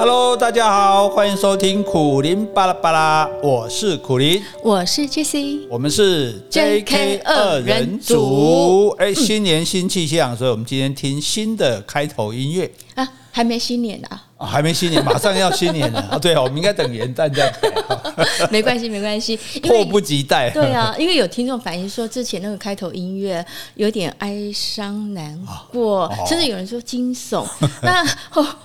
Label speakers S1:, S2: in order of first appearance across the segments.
S1: Hello，大家好，欢迎收听苦林巴拉巴拉，我是苦林，
S2: 我是 Jessie，
S1: 我们是 JK 二人组。哎，新年新气象，所以我们今天听新的开头音乐。
S2: 啊，还没新年呢、啊。
S1: 哦、还没新年，马上要新年了啊！对啊，我们应该等元旦再开。
S2: 没关系，没关系，
S1: 迫不及待。
S2: 对啊，因为有听众反映说，之前那个开头音乐有点哀伤难过，哦、甚至有人说惊悚。哦、那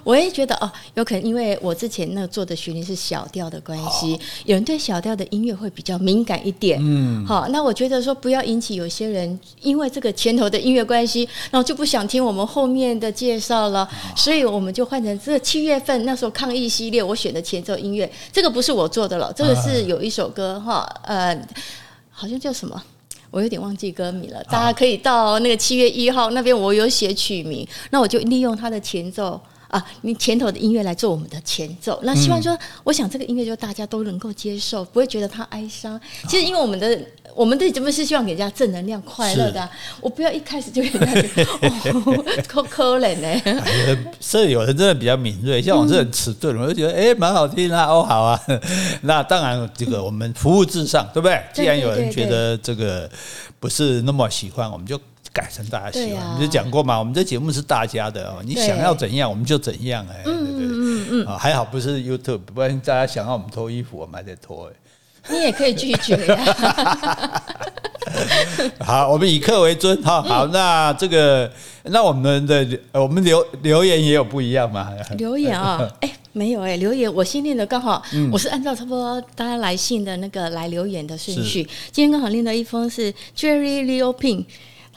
S2: 我也觉得哦，有可能因为我之前那个做的旋律是小调的关系，哦、有人对小调的音乐会比较敏感一点。嗯，好，那我觉得说不要引起有些人因为这个前头的音乐关系，然后就不想听我们后面的介绍了，哦、所以我们就换成这个七。月份那时候抗疫系列，我选的前奏音乐，这个不是我做的了，这个是有一首歌哈，呃，好像叫什么，我有点忘记歌名了。大家可以到那个七月一号那边，我有写曲名，那我就利用它的前奏啊，你前头的音乐来做我们的前奏。那希望说，我想这个音乐就大家都能够接受，不会觉得它哀伤。其实因为我们的。我们的节目是希望给人家正能量、快乐的、啊。我不要一开始就给人家觉得可 可怜呢。
S1: 所以有人真的比较敏锐，像我这很迟钝，嗯、我就觉得哎，蛮好听啊。哦，好啊。那当然，这个我们服务至上，对不对？既然有人觉得这个不是那么喜欢，我们就改成大家喜欢。啊、你就讲过嘛，我们这节目是大家的哦，你想要怎样，我们就怎样哎。对对对，嗯嗯嗯。还好不是 YouTube，不然大家想要我们脱衣服，我们还得脱哎。
S2: 你也可以拒绝呀。
S1: 好，我们以客为尊哈。好，那这个，那我们的我们留留言也有不一样嘛？
S2: 留言啊，哎，没有哎，留言我先念的刚好，我是按照差不多大家来信的那个来留言的顺序。今天刚好念到一封是 Jerry Leo Ping。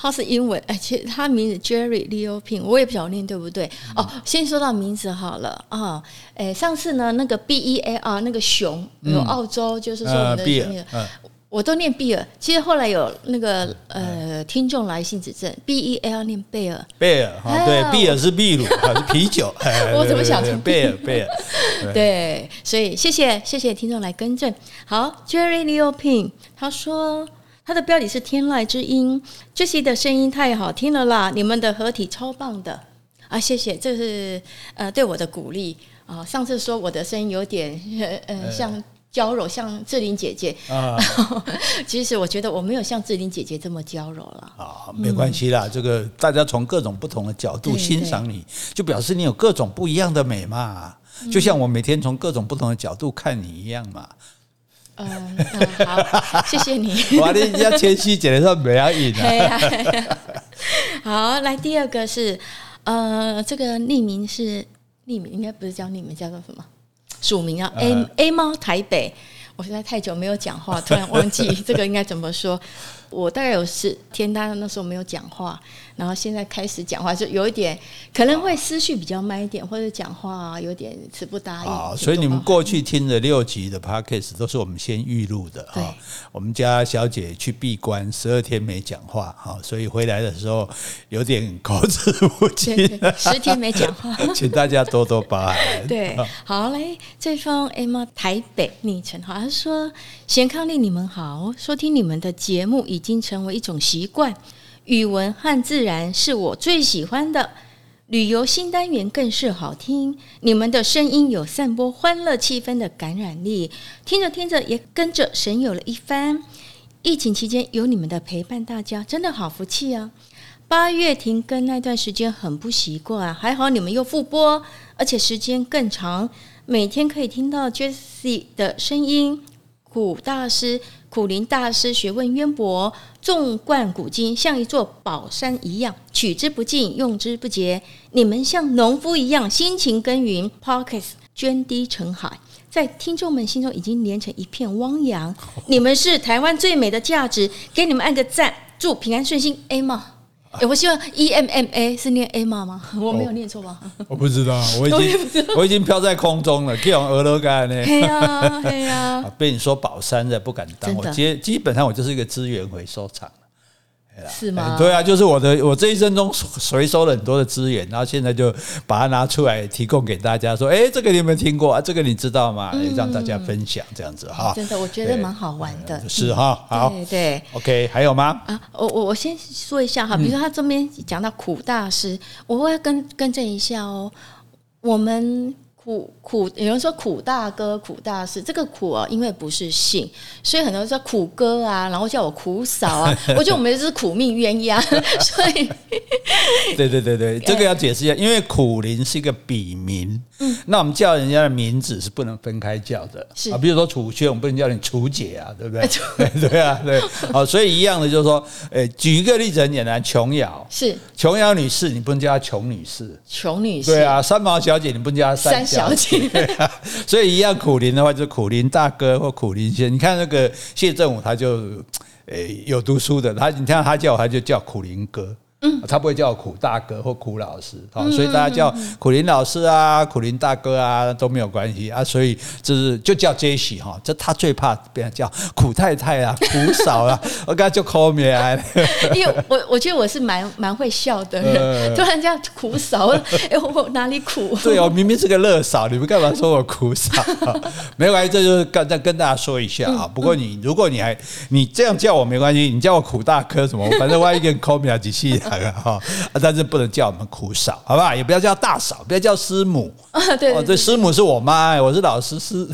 S2: 他是英文，哎，其实他名字 Jerry Leo Ping，我也不晓得念对不对。哦，先说到名字好了啊，哎，上次呢那个 B E A R 那个熊有澳洲，就是说我们的那个，我都念比尔。其实后来有那个呃听众来信指正，B E R 念贝尔，
S1: 贝尔哈，对，贝尔是秘鲁 还是啤酒？
S2: 我怎么想成
S1: 贝尔贝
S2: 尔？对，所以谢谢谢谢听众来更正。好，Jerry Leo Ping，他说。他的标题是《天籁之音》，Jessie 的声音太好听了啦！你们的合体超棒的。啊，谢谢，这是呃对我的鼓励。啊。上次说我的声音有点 呃像娇柔，像志玲姐姐。啊，其实我觉得我没有像志玲姐姐这么娇柔了啊，
S1: 没关系啦，嗯、这个大家从各种不同的角度欣赏你，就表示你有各种不一样的美嘛，就像我每天从各种不同的角度看你一样嘛。
S2: 嗯，好，谢谢你。
S1: 哇，你要谦虚，简直说没要赢啊。
S2: 好，来第二个是，呃，这个匿名是匿名，应该不是叫匿名，叫做什么？署名啊，A A 猫台北。我实在太久没有讲话，突然忘记这个应该怎么说。我大概有十天，他那时候没有讲话，然后现在开始讲话，就有一点可能会思绪比较慢一点，或者讲话有点词不达意。啊，
S1: 所以你们过去听的六集的 podcast 都是我们先预录的哈。我们家小姐去闭关十二天没讲话哈，所以回来的时候有点口齿不清，
S2: 十天没讲话，
S1: 请大家多多包涵。
S2: 对，好嘞，这封 Emma 台北昵称好像说，贤伉俪你们好，收听你们的节目已经成为一种习惯，语文和自然是我最喜欢的，旅游新单元更是好听。你们的声音有散播欢乐气氛的感染力，听着听着也跟着神游了一番。疫情期间有你们的陪伴，大家真的好福气啊！八月停更那段时间很不习惯，还好你们又复播，而且时间更长，每天可以听到 Jessie 的声音。苦大师、苦林大师学问渊博，纵贯古今，像一座宝山一样，取之不尽，用之不竭。你们像农夫一样辛勤耕耘，pockets 涓滴成海，在听众们心中已经连成一片汪洋。你们是台湾最美的价值，给你们按个赞，祝平安顺心，Emma。欸、我希望 E M M A 是念 Emma 吗？我没有念错吧？
S1: 我不知道，我已经 我已经飘在空中了，可以用俄罗干呢。
S2: 对呀，对呀。
S1: 被你说宝山的不敢当，我基基本上我就是一个资源回收厂。
S2: 是吗？
S1: 对啊，就是我的，我这一生中回收了很多的资源，然后现在就把它拿出来提供给大家，说，哎，这个你有没有听过啊？这个你知道吗？让大家分享这样子哈。
S2: 真的，我觉得蛮好玩的。
S1: 是哈，好，
S2: 对
S1: ，OK，还有吗？
S2: 啊，我我我先说一下哈，比如说他这边讲到苦大师，我会跟更正一下哦，我们。苦苦，有人说苦大哥、苦大师，这个苦啊，因为不是姓，所以很多人说苦哥啊，然后叫我苦嫂啊，我觉得我们就是苦命鸳鸯，所以，
S1: 对对对对，这个要解释一下，因为苦林是一个笔名，嗯，那我们叫人家的名字是不能分开叫的，是。啊，比如说楚轩，我们不能叫你楚姐啊，对不对？对对啊，对，好，所以一样的就是说，诶，举一个例子很简单，琼瑶。是。琼瑶女士，你不能叫她琼女士，
S2: 琼女士，
S1: 对啊，三毛小姐，你不能叫她三小。小姐，所以一样苦林的话，就苦林大哥或苦林先。你看那个谢正武，他就诶有读书的，他你看他叫我，他就叫苦林哥。嗯，他不会叫我苦大哥或苦老师，好，所以大家叫苦林老师啊、苦林大哥啊都没有关系啊，所以就是就叫 Jessie 哈，这他最怕别人叫苦太太啊、苦嫂啊，我刚才就 call me 啊，
S2: 因为我我觉得我是蛮蛮会笑的人，突然叫苦嫂，哎，我哪里苦？
S1: 对哦，明明是个乐嫂，你们干嘛说我苦嫂？没关系，这就是跟再跟大家说一下啊。不过你如果你还你这样叫我没关系，你叫我苦大哥什么，反正万一给你 call me 啊几气。哈，但是不能叫我们苦嫂，好不好？也不要叫大嫂，不要叫师母。啊，对，师母是我妈，我是老师师，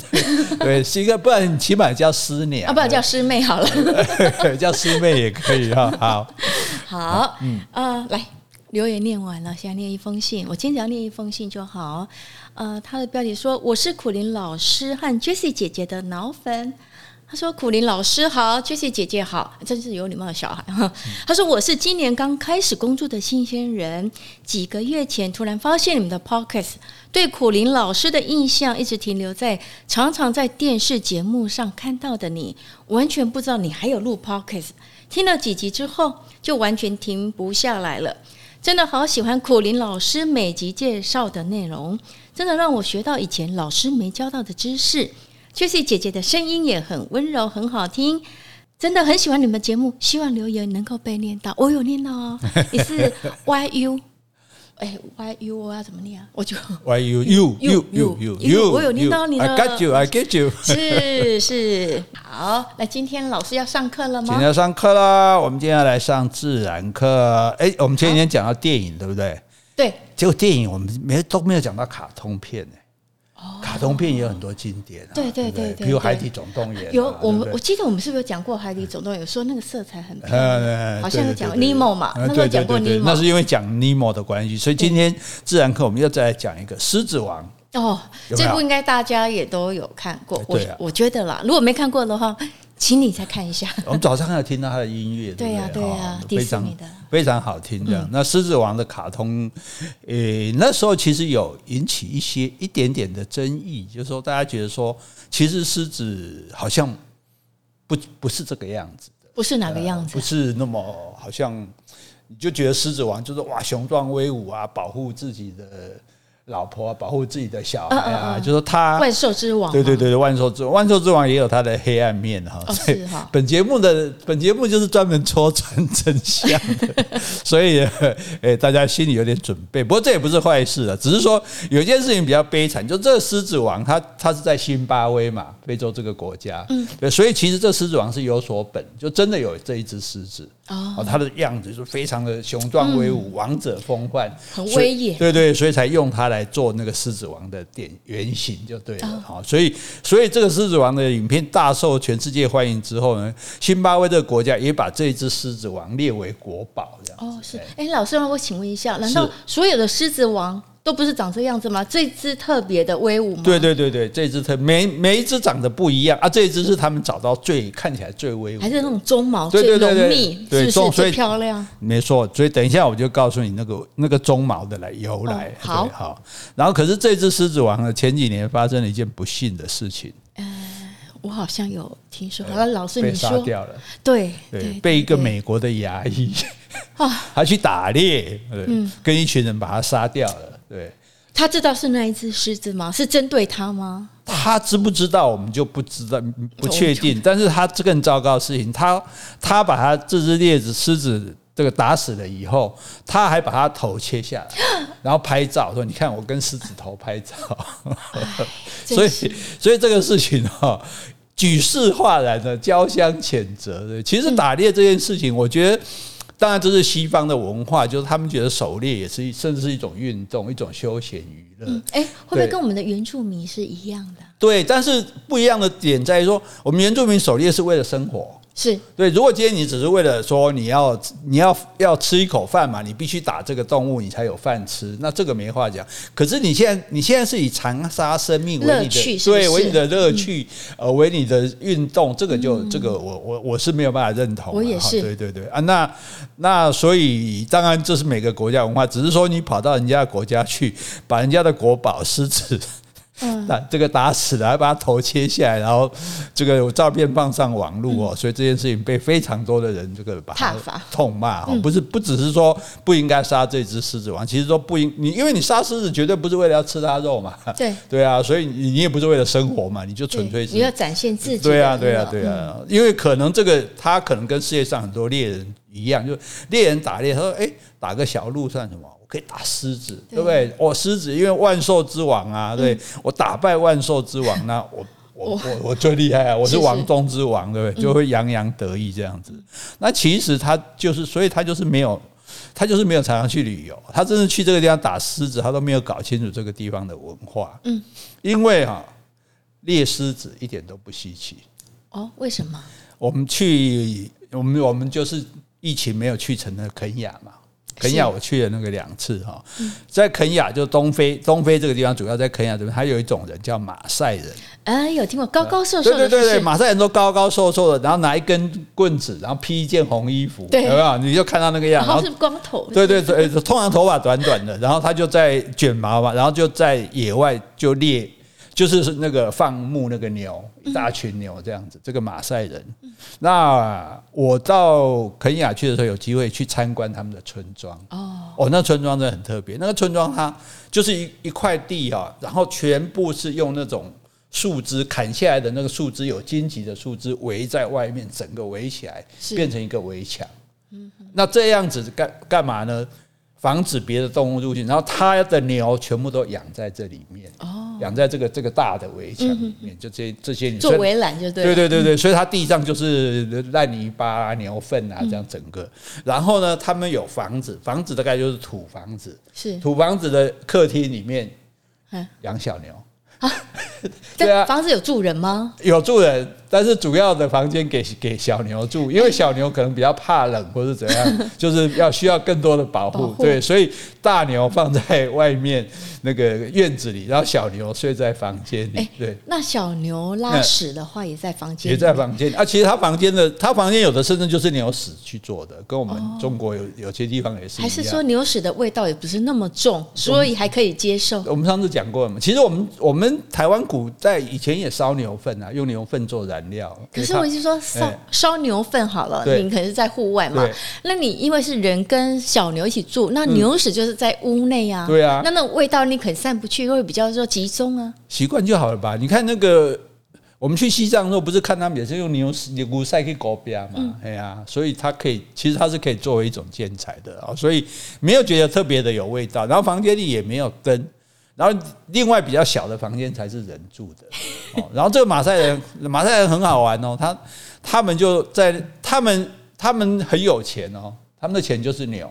S1: 对，是一个，不然你起码叫师娘，啊，
S2: 不然叫师妹好了，
S1: 叫师妹也可以哈。好，
S2: 好，嗯啊，来，留言念完了，现在念一封信，我今天只要念一封信就好。呃，他的标题说：“我是苦林老师和 Jessie 姐姐的脑粉。”他说：“苦苓老师好，Jessie 姐姐好，真是有礼貌的小孩。”他说：“我是今年刚开始工作的新鲜人，几个月前突然发现你们的 Podcast，对苦苓老师的印象一直停留在常常在电视节目上看到的你，完全不知道你还有录 Podcast。听了几集之后，就完全停不下来了。真的好喜欢苦苓老师每集介绍的内容，真的让我学到以前老师没教到的知识。” Jessie 姐姐的声音也很温柔，很好听，真的很喜欢你们节目。希望留言能够被念到，我有念到哦。你是 Y U，哎，Y U 我要怎么念啊？我就
S1: Y U U U U U U，
S2: 我有念到你的。
S1: I got you, I get you。
S2: 是是，好，那今天老师要上课了吗？
S1: 今天要上课啦，我们今天要来上自然课。哎，我们前几天讲到电影，对不对？
S2: 对。
S1: 结果电影我们没都没有讲到卡通片呢。卡通片也有很多经典，啊，对对对，比如《海底总动员》。
S2: 有我们，我记得我们是不是有讲过《海底总动员》？有说那个色彩很 漂亮，好像有讲尼莫嘛，那个讲过尼莫。
S1: 那是因为讲尼莫的关系，所以今天自然课我们又再来讲一个《狮子王》。
S2: 哦，这部应该大家也都有看过，我我觉得啦，如果没看过的话。请你再看一下。我
S1: 们早上还有听到他的音乐，
S2: 对呀，对呀，
S1: 非常非常好听。这样，那《狮子王》的卡通，诶，那时候其实有引起一些一点点的争议，就是说大家觉得说，其实狮子好像不不是这个样子的，
S2: 不是哪个样子，
S1: 不是那么好像，你就觉得狮子王就是哇雄壮威武啊，保护自己的。老婆保护自己的小孩啊，就说他
S2: 万兽之王，
S1: 对对对，万兽之王，万兽之王也有他的黑暗面哈。是哈。本节目的本节目就是专门戳穿真相的，所以诶，大家心里有点准备。不过这也不是坏事啊，只是说有一件事情比较悲惨，就这个狮子王他他是在新巴威嘛，非洲这个国家，嗯，对，所以其实这狮子王是有所本，就真的有这一只狮子。哦，他的样子就非常的雄壮威武，王者风范，
S2: 很威严。
S1: 对对，所以才用他来做那个狮子王的点原型，就对了。好，所以所以这个狮子王的影片大受全世界欢迎之后呢，辛巴威这个国家也把这只狮子王列为国宝。这样哦，
S2: 是。哎，老师，我请问一下，难道所有的狮子王？都不是长这样子吗？这只特别的威武吗？
S1: 对对对对，这只特每每一只长得不一样啊，这一只是他们找到最看起来最威武，
S2: 还是那种鬃毛最浓密，是不是最漂亮？
S1: 没错，所以等一下我就告诉你那个那个鬃毛的来由来。
S2: 哦、好
S1: 好，然后可是这只狮子王呢，前几年发生了一件不幸的事情。
S2: 呃，我好像有听说，好像老师你说
S1: 被杀掉了，
S2: 对
S1: 对，对，被一个美国的牙医啊，他去打猎，嗯，跟一群人把他杀掉了。对，
S2: 他知道是那一只狮子吗？是针对他吗？
S1: 他知不知道，我们就不知道，不确定。但是他这更糟糕的事情，他他把他这只猎子狮子这个打死了以后，他还把他头切下来，然后拍照说：“你看我跟狮子头拍照。”所以，所以这个事情哈，举世哗然的，交相谴责的。其实打猎这件事情，我觉得。当然这是西方的文化，就是他们觉得狩猎也是甚至是一种运动，一种休闲娱乐。
S2: 哎，会不会跟我们的原住民是一样的？
S1: 对，但是不一样的点在于说，我们原住民狩猎是为了生活。
S2: 是
S1: 对，如果今天你只是为了说你要你要要吃一口饭嘛，你必须打这个动物，你才有饭吃，那这个没话讲。可是你现在你现在是以残杀生命为你的对，为你的乐趣，呃，为你的运动，这个就这个我我我是没有办法认同。
S2: 我也是，
S1: 对对对啊，那那所以当然这是每个国家文化，只是说你跑到人家的国家去，把人家的国宝狮子。嗯，那这个打死了，还把他头切下来，然后这个有照片放上网络哦，所以这件事情被非常多的人这个把他痛骂哦，不是不只是说不应该杀这只狮子王，其实说不应你，因为你杀狮子绝对不是为了要吃它肉嘛，对。对啊，所以你你也不是为了生活嘛，你就纯粹是
S2: 你要展现自己，
S1: 对啊对啊对啊，因为可能这个他可能跟世界上很多猎人一样，就猎人打猎，他说哎，打个小鹿算什么？可以打狮子，对不对？我狮子，因为万兽之王啊，对我打败万兽之王，那我我我我最厉害啊！我是王中之王，对不对？就会洋洋得意这样子。那其实他就是，所以他就是没有，他就是没有常常去旅游。他真的去这个地方打狮子，他都没有搞清楚这个地方的文化。嗯，因为哈猎狮子一点都不稀奇。
S2: 哦，为什么？
S1: 我们去，我们我们就是疫情没有去成的肯亚嘛。肯雅我去了那个两次哈，在肯雅就东非，东非这个地方主要在肯雅这边，还有一种人叫马赛人。
S2: 哎，有听过高高瘦瘦的？
S1: 对对对对，马赛人都高高瘦瘦的，然后拿一根棍子，然后披一件红衣服，对，有没有？你就看到那个样，然后
S2: 是光头。
S1: 对对对，通常头发短短的，然后他就在卷毛嘛，然后就在野外就猎。就是那个放牧那个牛，一大群牛这样子。这个马赛人，那我到肯雅去的时候，有机会去参观他们的村庄。哦，哦，那村庄真的很特别。那个村庄它就是一一块地啊，然后全部是用那种树枝砍下来的那个树枝，有荆棘的树枝围在外面，整个围起来，变成一个围墙。那这样子干干嘛呢？防止别的动物入侵，然后它的牛全部都养在这里面，哦养在这个这个大的围墙里面，就这这些
S2: 做围栏就对。
S1: 对对对对，所以它地上就是烂泥巴啊、牛粪啊这样整个。然后呢，他们有房子，房子大概就是土房子，是土房子的客厅里面养小牛
S2: 啊。对啊，房子有住人吗？
S1: 有住人，但是主要的房间给给小牛住，因为小牛可能比较怕冷或是怎样，就是要需要更多的保护。对，所以大牛放在外面那个院子里，然后小牛睡在房间里。对，
S2: 那小牛拉屎的话也在房间，
S1: 也在房间啊。其实他房间的，他房间有的甚至就是牛屎去做的，跟我们中国有有些地方也是。
S2: 还是说牛屎的味道也不是那么重，所以还可以接受？
S1: 我们上次讲过了嘛。其实我们我们台湾古代以前也烧牛粪啊，用牛粪做燃料。
S2: 可是我是说烧烧牛粪好了，你可能是在户外嘛。那你因为是人跟小牛一起住，那牛屎就是在屋内啊。对啊，那那味道你可能散不去，会比较说集中啊。
S1: 习惯就好了吧？你看那个我们去西藏的时候，不是看他们也是用牛屎、牛骨塞去狗边嘛？哎呀，所以它可以，其实它是可以作为一种建材的啊，所以没有觉得特别的有味道。然后房间里也没有灯。然后另外比较小的房间才是人住的，哦，然后这个马赛人，马赛人很好玩哦，他他们就在他们他们很有钱哦，他们的钱就是牛，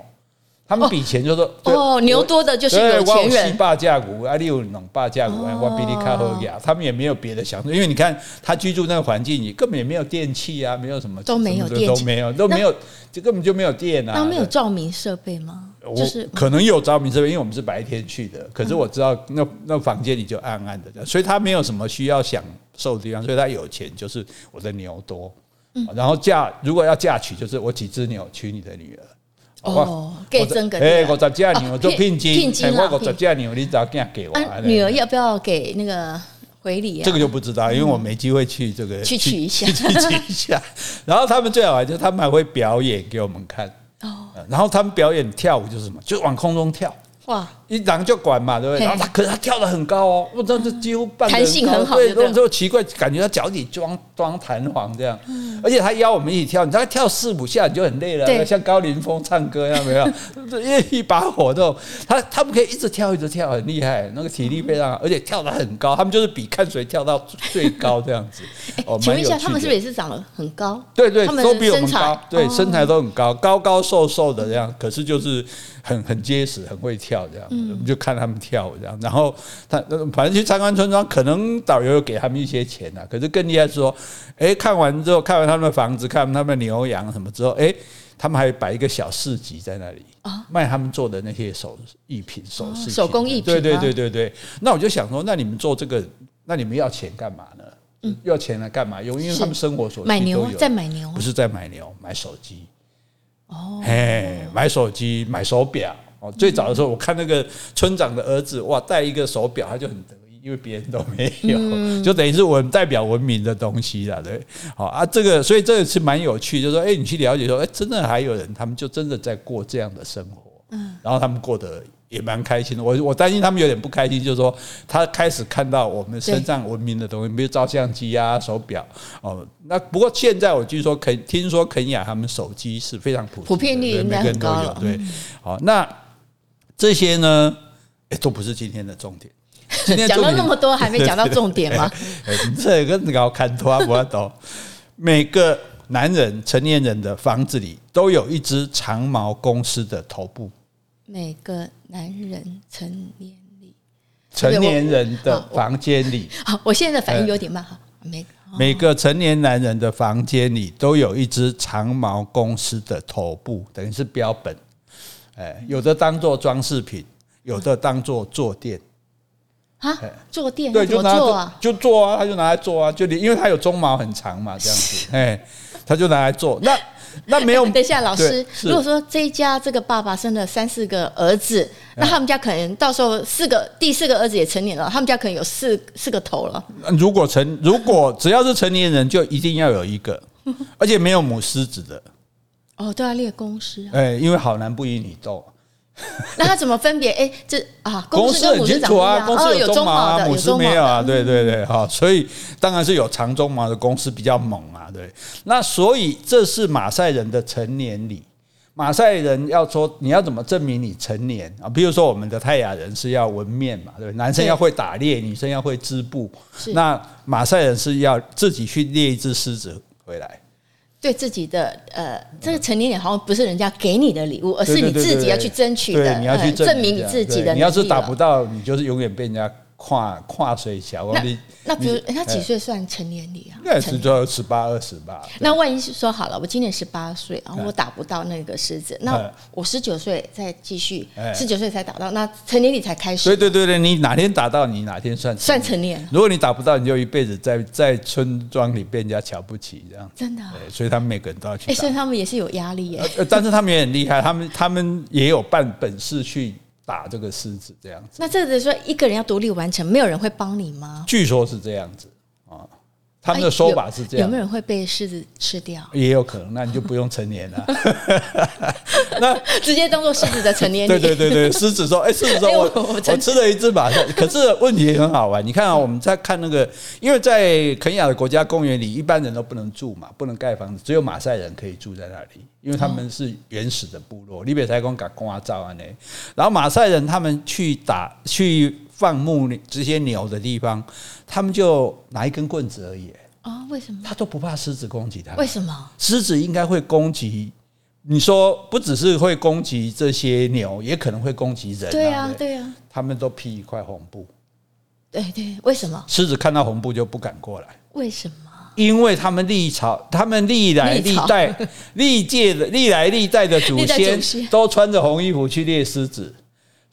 S1: 他们比钱就是
S2: 哦，牛多的就是有钱人，
S1: 霸价股啊，六农霸价股啊，我比你卡好呀，他们也没有别的享受，因为你看他居住那个环境你根本也没有电器啊，没有什么
S2: 都没有电
S1: 都没有都没有，就根本就没有电啊，
S2: 那没有照明设备吗？
S1: 我可能有照明设备，因为我们是白天去的。可是我知道那那房间里就暗暗的，所以他没有什么需要享受的地方。所以他有钱就是我的牛多，然后嫁如果要嫁娶，就是我几只牛娶你的女儿。
S2: 哦，给真个
S1: 哎，我十只牛做聘金，聘金我十只牛，你找给给我。
S2: 女儿要不要给那个回礼啊？
S1: 这个就不知道，因为我没机会去这个
S2: 去取一下，
S1: 去取一下。然后他们最好玩就是他们还会表演给我们看。哦，然后他们表演跳舞就是什么，就往空中跳，
S2: 哇，
S1: 一狼就管嘛，对不对？然后他可是他跳得很高哦，我真的几乎半
S2: 弹性很好，
S1: 对，然后就奇怪，感觉他脚底装装弹簧这样，而且他邀我们一起跳，你大概跳四五下你就很累了，像高凌风唱歌一样，没有？因 为一把火都，他他们可以一直跳一直跳，很厉害，那个体力非常好，而且跳得很高，他们就是比看谁跳到最高这样子。哦，
S2: 请问一下，他们是不是也是长得很高？
S1: 对对，都比我们高，对，身材都很高，高高瘦瘦的这样，可是就是。很很结实，很会跳这样，我们就看他们跳这样。然后他反正去参观村庄，可能导游有给他们一些钱呐。可是更厉害是说，哎，看完之后，看完他们的房子，看完他们的牛羊什么之后，哎，他们还摆一个小市集在那里，卖他们做的那些手艺品、首饰、
S2: 手工艺品。
S1: 对对对对对。那我就想说，那你们做这个，那你们要钱干嘛呢？嗯要钱来干嘛用？因为他们生活所需
S2: 买牛，在买牛，
S1: 不是在买牛，买手机。哦，嘿，买手机、买手表哦。最早的时候，我看那个村长的儿子，哇，戴一个手表，他就很得意，因为别人都没有，就等于是文代表文明的东西了，对。好啊，这个所以这个是蛮有趣，就是说，哎，你去了解说，哎，真的还有人，他们就真的在过这样的生活，嗯，然后他们过得。也蛮开心的，我我担心他们有点不开心，就是说他开始看到我们身上文明的东西，比如照相机啊、手表哦。那不过现在我据说肯听说肯雅他们手机是非常普
S2: 普遍率应该很高了，
S1: 对。好，那这些呢，哎，都不是今天的重点。今天讲
S2: 了那么多，还没讲到重点吗？
S1: 这个你搞看图啊，不。每个男人成年人的房子里都有一只长毛公狮的头部。
S2: 每个男人成年里，
S1: 成年人的房间里，
S2: 好，我现在的反应有点慢哈。每
S1: 每个成年男人的房间里都有一只长毛公狮的头部，等于是标本。哎，有的当做装饰品，有的当做坐垫。
S2: 啊，坐垫？
S1: 对，就拿啊，就坐啊，他就拿来坐啊，就你因为他有鬃毛很长嘛，这样子，哎，他就拿来坐。那那没有，
S2: 等一下，老师，如果说这一家这个爸爸生了三四个儿子，那他们家可能到时候四个第四个儿子也成年了，他们家可能有四四个头了。
S1: 如果成，如果只要是成年人，就一定要有一个，而且没有母狮子的。
S2: 哦，都要列公司啊。
S1: 哎，因为好男不与女斗。
S2: 那他怎么分别？哎、欸，这啊，
S1: 公狮很清楚啊，公司有鬃毛啊，母狮没有啊，对对对，哈，所以当然是有长鬃毛的公狮比较猛啊，对。那所以这是马赛人的成年礼。马赛人要说你要怎么证明你成年啊？比如说我们的泰雅人是要纹面嘛，对，男生要会打猎，女生要会织布。那马赛人是要自己去猎一只狮子回来。
S2: 对自己的呃，这个成年礼好像不是人家给你的礼物，而是你自己要去争取的，
S1: 你要去
S2: 证明你自己的。
S1: 你要是达不到，你就是永远被人家。跨跨岁小，
S2: 那那比如他几岁算成年礼啊？
S1: 那是就十八二十吧。
S2: 那万一是说好了，我今年十八岁，然后我打不到那个狮子，那我十九岁再继续，十九岁才打到，那成年礼才开始。
S1: 对对对对，你哪天打到，你哪天算
S2: 算成年。
S1: 如果你打不到，你就一辈子在在村庄里被人家瞧不起，这样
S2: 真的。
S1: 所以他们每个人都要去。
S2: 哎，所以他们也是有压力耶。
S1: 但是他们也很厉害，他们他们也有办本事去。打这个狮子这样子，
S2: 那这是说一个人要独立完成，没有人会帮你吗？
S1: 据说是这样子啊，他们的说法是这样。
S2: 有没有人会被狮子吃掉？
S1: 也有可能，那你就不用成年了。
S2: 那直接当做狮子的成年礼。
S1: 对对对对，狮子说：“哎，狮子说我我吃了一只马赛。”可是问题也很好玩，你看啊，我们在看那个，因为在肯亚的国家公园里，一般人都不能住嘛，不能盖房子，只有马赛人可以住在那里。因为他们是原始的部落，你别才讲讲光照啊呢。然后马赛人他们去打去放牧这些牛的地方，他们就拿一根棍子而已。
S2: 啊？为什么？
S1: 他都不怕狮子攻击他？
S2: 为什么？
S1: 狮子应该会攻击？你说不只是会攻击这些牛，也可能会攻击人。
S2: 对啊，对啊。
S1: 他们都披一块红布。
S2: 对对，为什么？
S1: 狮子看到红布就不敢过来。
S2: 为什么？
S1: 因为他们历朝，他们历来历代历届的历来历代的祖先都穿着红衣服去猎狮子，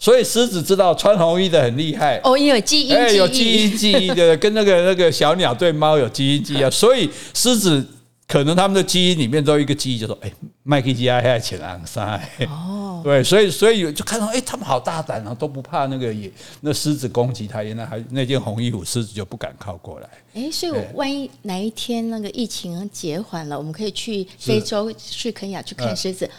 S1: 所以狮子知道穿红衣的很厉害。
S2: 哦，因为基因，哎，
S1: 有基因记忆的，跟那个那个小鸟对猫有基因记忆啊，所以狮子。可能他们的基因里面都有一个记忆，就说：“哎，麦克基亚还请昂山。”哦，对，所以所以就看到，哎，他们好大胆啊，都不怕那个野那狮子攻击他，原来还那件红衣服，狮子就不敢靠过来。
S2: 哎，所以我万一哪一天那个疫情减缓了，我们可以去非洲、去肯亚去看狮子，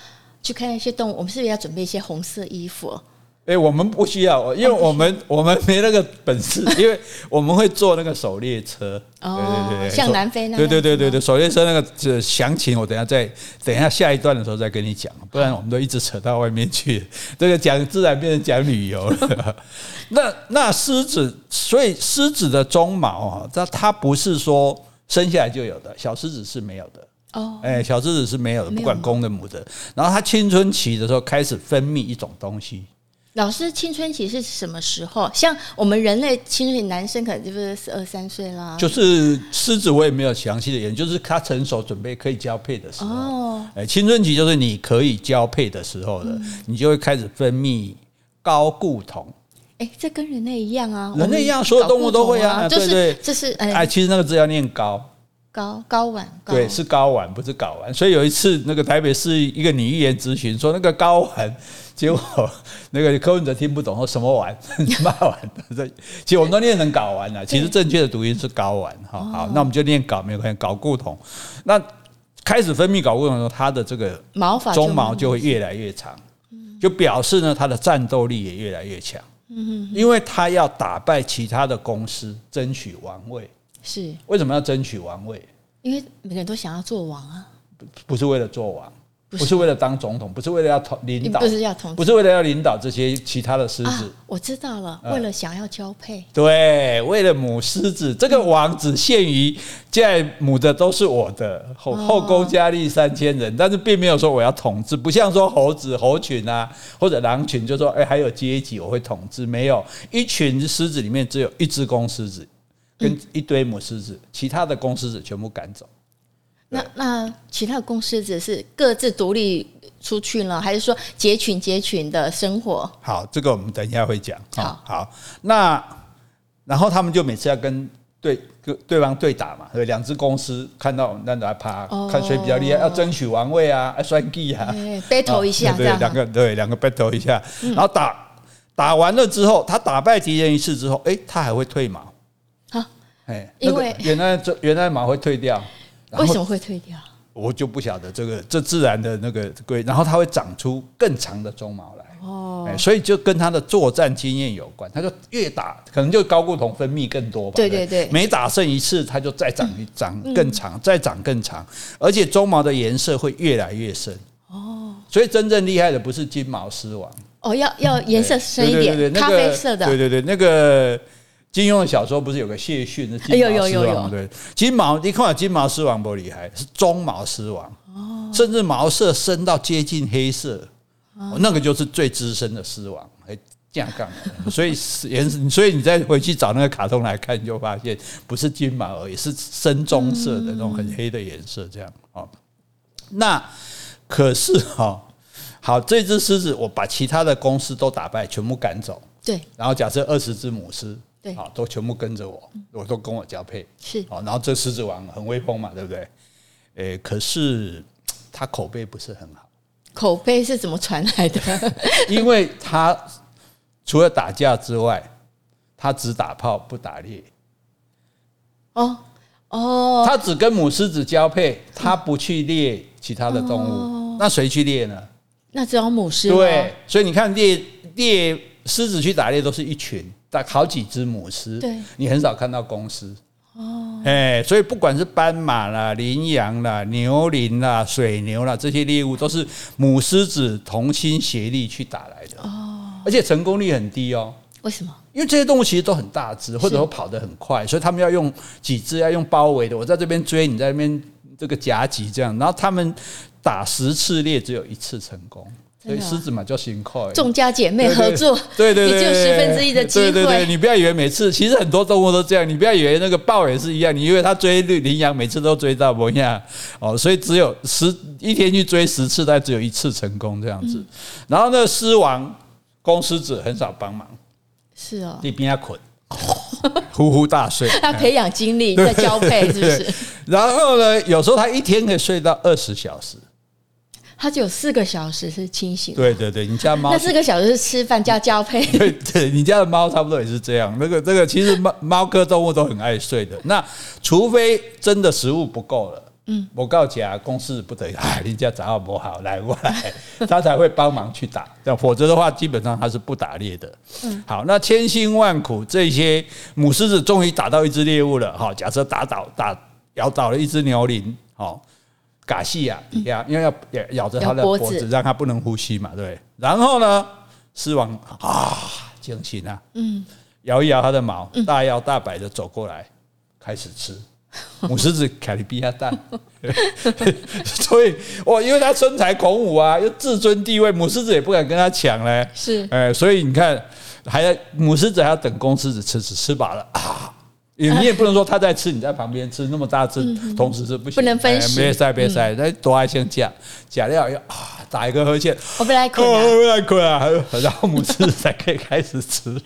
S2: 去看那些动物。我们是不是要准备一些红色衣服？
S1: 哎，我们不需要，因为我们 我们没那个本事，因为我们会坐那个狩猎车。
S2: 哦，对对对，像南非那样。
S1: 对对对对对，狩猎车那个详情，我等下再等一下下一段的时候再跟你讲，不然我们都一直扯到外面去。这个讲自然变成讲旅游了。那那狮子，所以狮子的鬃毛啊，它它不是说生下来就有的，小狮子是没有的。哦，哎，小狮子是没有的，不管公的母的。然后它青春期的时候开始分泌一种东西。
S2: 老师，青春期是什么时候？像我们人类青春期，男生可能就是十二三岁啦。
S1: 就是狮子，我也没有详细的研究，就是它成熟准备可以交配的时候。哦，哎，青春期就是你可以交配的时候了，你就会开始分泌高固酮。
S2: 哎，这跟人类一样啊，
S1: 人类一样，所有动物都会啊。就是
S2: 就是
S1: 哎，其实那个字要念高。
S2: 高睾丸，
S1: 对，是睾丸，不是睾丸。所以有一次，那个台北市一个女议员咨询说，那个睾丸，结果那个柯文哲听不懂，说什么玩？什么丸？其实我们都念成睾丸了，其实正确的读音是睾丸。好好，那我们就念睾，没有关系，睾固酮。那开始分泌睾固酮的时候，它的这个
S2: 毛发
S1: 鬃毛就会越来越长，就表示呢，它的战斗力也越来越强。嗯，因为它要打败其他的公司，争取王位。
S2: 是
S1: 为什么要争取王位？
S2: 因为每个人都想要做王啊，
S1: 不不是为了做王，不是，为了当总统，不是为了要统领导，
S2: 不是要统，
S1: 不是为了要领导这些其他的狮子。啊，
S2: 我知道了，为了想要交配。嗯，
S1: 对，为了母狮子，这个王只限于在母的都是我的后后宫佳丽三千人，但是并没有说我要统治，不像说猴子猴群啊或者狼群，就说哎还有阶级我会统治，没有，一群狮子里面只有一只公狮子。跟一堆母狮子，其他的公狮子全部赶走。
S2: 那那其他的公狮子是各自独立出去了，还是说结群结群的生活？
S1: 好，这个我们等一下会讲。好，好，那然后他们就每次要跟对跟对方对打嘛，对，两只公狮看到那来趴，看谁比较厉害，要争取王位啊，要算计啊
S2: ，battle 一下，
S1: 对，两个对两个 battle 一下，然后打打完了之后，他打败敌人一次之后，哎，他还会退毛。哎，因为原来这原来马会退掉，
S2: 为什么会退掉？
S1: 我就不晓得这个这自然的那个规，然后它会长出更长的鬃毛来哦，哎，所以就跟它的作战经验有关。它就越打，可能就高固酮分泌更多吧。
S2: 对对对，
S1: 每打胜一次，它就再长一长更长，再长更长，而且鬃毛的颜色会越来越深哦。所以真正厉害的不是金毛狮王
S2: 哦，要要颜色深一点，咖啡色的。
S1: 对对对，那个。金庸的小说不是有个谢逊的金毛狮王？对，金毛你看金毛狮王不厉害，是棕毛狮王，甚至毛色深到接近黑色，那个就是最资深的狮王，还架杠。所以颜色，所以你再回去找那个卡通来看，你就发现不是金毛而已，是深棕色的那种很黑的颜色，这样啊。那可是哈，好，这只狮子我把其他的公狮都打败，全部赶走。
S2: 对，然
S1: 后假设二十只母狮。
S2: 对，
S1: 好，都全部跟着我，我都跟我交配，
S2: 是，
S1: 好，然后这狮子王很威风嘛，对不对？诶，可是他口碑不是很好，
S2: 口碑是怎么传来的？
S1: 因为他除了打架之外，他只打炮不打猎。
S2: 哦哦，
S1: 他只跟母狮子交配，他不去猎其他的动物，哦、那谁去猎呢？
S2: 那只有母狮。
S1: 对，所以你看猎猎狮子去打猎都是一群。带好几只母狮，对，你很少看到公狮哦，哎，所以不管是斑马啦、羚羊啦、牛羚啦、水牛啦，这些猎物都是母狮子同心协力去打来的哦，而且成功率很低哦。
S2: 为什么？
S1: 因为这些动物其实都很大只，或者说跑得很快，所以他们要用几只要用包围的。我在这边追，你在那边这个夹击这样，然后他们打十次猎只有一次成功。所以狮子嘛，叫辛苦。
S2: 众家姐妹合作，
S1: 对对对，
S2: 你就十分之一的机会。
S1: 对对对，你不要以为每次，其实很多动物都这样。你不要以为那个豹也是一样，你以为它追羚羊每次都追到不一样哦。所以只有十一天去追十次，但只有一次成功这样子。然后那个狮王公狮子很少帮忙，
S2: 是哦，
S1: 一边要捆，呼呼大睡。
S2: 他培养精力在交配，是不是？
S1: 然后呢，有时候他一天可以睡到二十小时。
S2: 它只有四个小时是清醒。
S1: 对对对，你家猫
S2: 那四个小时是吃饭加交配。
S1: 对对，你家的猫差不多也是这样。那个这个，其实猫猫科动物都很爱睡的。那除非真的食物不够了，嗯，我告假公司不得，哎，人家找我不好，来过来，他才会帮忙去打，这样，否则的话，基本上他是不打猎的。嗯，好，那千辛万苦，这些母狮子终于打到一只猎物了，哈，假设打倒打咬倒了一只牛羚，好，嘎西亚，呀，因为要咬咬着它的脖子，让他不能呼吸嘛，对。然后呢，狮王啊，惊醒啊，嗯，摇一摇它的毛，大摇大摆的走过来，开始吃。母狮子卡利比亚蛋，所以哇，因为他身材孔武啊，又自尊地位，母狮子也不敢跟他抢嘞。
S2: 是，
S1: 哎，所以你看，还要母狮子还要等公狮子吃，吃吃饱了啊。你也不能说他在吃，你在旁边吃，那么大只，同时是不行，
S2: 不能分食。
S1: 别塞别塞，那多爱先夹夹料要啊，打一个呵欠，
S2: 我不来困啊，
S1: 我不来困啊，然后母狮子才可以开始吃。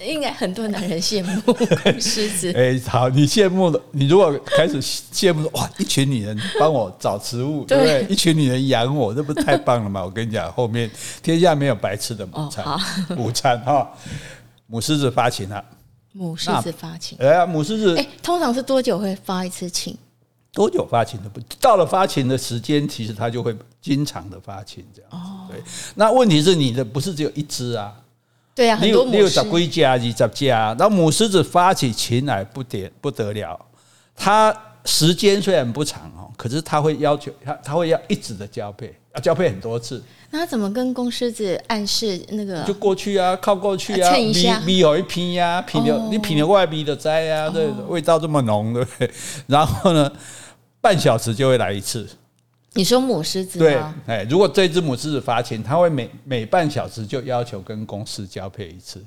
S2: 应该很多男人羡慕狮子。
S1: 哎，好，你羡慕了，你如果开始羡慕哇，一群女人帮我找食物，对不对？一群女人养我，这不是太棒了吗？我跟你讲，后面天下没有白吃的午餐，午餐哈，母狮子发情了。
S2: 母狮子发情，
S1: 哎呀，母狮子，
S2: 哎，通常是多久会发一次情？
S1: 多久发情的不？到了发情的时间，其实它就会经常的发情，这样子。哦，对。那问题是你的不是只有一只啊？
S2: 对啊，很多母狮，
S1: 你有十几家、二十只，然后母狮子发起情来不得不得了，它时间虽然不长哦，可是它会要求它，它会要一直的交配，要交配很多次。
S2: 那他怎么跟公狮子暗示那个？
S1: 就过去啊，靠过去啊，
S2: 蹭一下，
S1: 味有一拼呀，品的你品的外鼻的摘呀，对，味道这么浓，对不对？然后呢，半小时就会来一次。
S2: 你说母狮子
S1: 对，哎，如果这只母狮子发情，它会每每半小时就要求跟公狮交配一次。